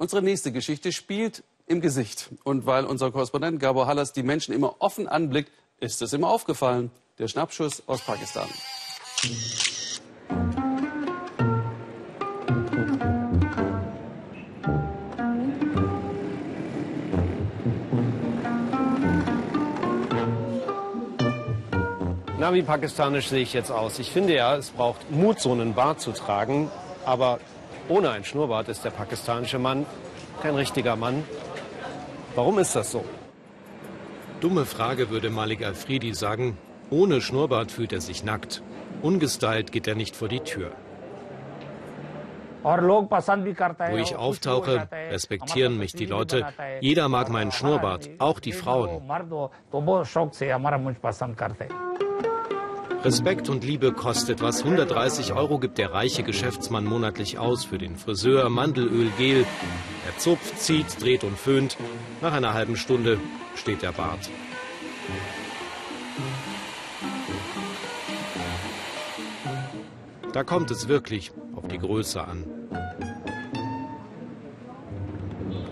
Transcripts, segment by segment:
Unsere nächste Geschichte spielt im Gesicht. Und weil unser Korrespondent Gabor Hallas die Menschen immer offen anblickt, ist es ihm aufgefallen. Der Schnappschuss aus Pakistan. Na, wie pakistanisch sehe ich jetzt aus? Ich finde ja, es braucht Mut, so einen Bart zu tragen. Aber ohne ein Schnurrbart ist der pakistanische Mann kein richtiger Mann. Warum ist das so? Dumme Frage, würde Malik Alfredi sagen. Ohne Schnurrbart fühlt er sich nackt. Ungestylt geht er nicht vor die Tür. Wo ich auftauche, respektieren mich die Leute. Jeder mag meinen Schnurrbart, auch die Frauen. Respekt und Liebe kostet was. 130 Euro gibt der reiche Geschäftsmann monatlich aus für den Friseur, Mandelöl, Gel. Er zupft, zieht, dreht und föhnt. Nach einer halben Stunde steht der Bart. Da kommt es wirklich auf die Größe an.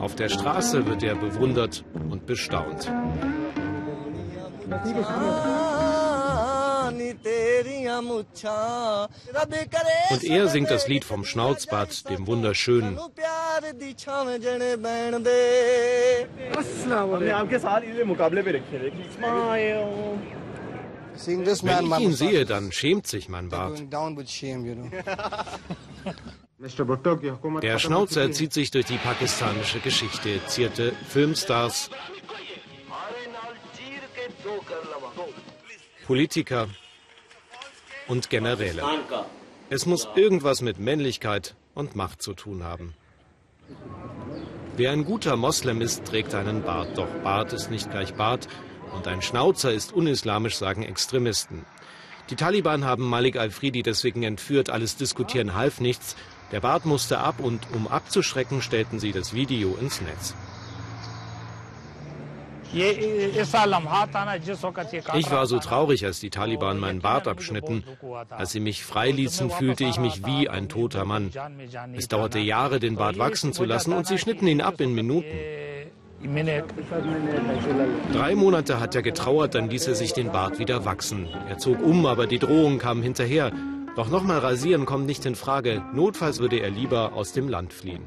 Auf der Straße wird er bewundert und bestaunt. Und er singt das Lied vom Schnauzbart, dem Wunderschönen. Wenn ich ihn sehe, dann schämt sich mein Bart. Der Schnauzer zieht sich durch die pakistanische Geschichte, zierte Filmstars, Politiker und Generäle. Es muss irgendwas mit Männlichkeit und Macht zu tun haben. Wer ein guter Moslem ist, trägt einen Bart. Doch Bart ist nicht gleich Bart und ein Schnauzer ist unislamisch, sagen Extremisten. Die Taliban haben Malik al-Fridi deswegen entführt. Alles Diskutieren half nichts. Der Bart musste ab und um abzuschrecken, stellten sie das Video ins Netz. Ich war so traurig, als die Taliban meinen Bart abschnitten. Als sie mich freiließen, fühlte ich mich wie ein toter Mann. Es dauerte Jahre, den Bart wachsen zu lassen, und sie schnitten ihn ab in Minuten. Drei Monate hat er getrauert, dann ließ er sich den Bart wieder wachsen. Er zog um, aber die Drohung kam hinterher. Doch nochmal rasieren kommt nicht in Frage. Notfalls würde er lieber aus dem Land fliehen.